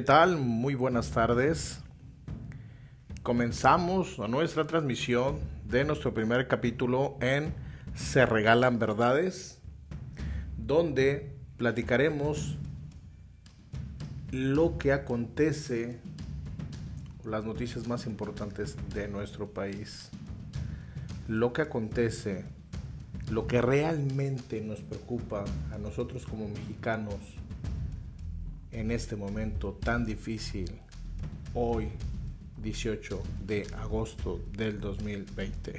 ¿Qué tal? Muy buenas tardes. Comenzamos nuestra transmisión de nuestro primer capítulo en Se Regalan Verdades, donde platicaremos lo que acontece, las noticias más importantes de nuestro país, lo que acontece, lo que realmente nos preocupa a nosotros como mexicanos en este momento tan difícil, hoy 18 de agosto del 2020.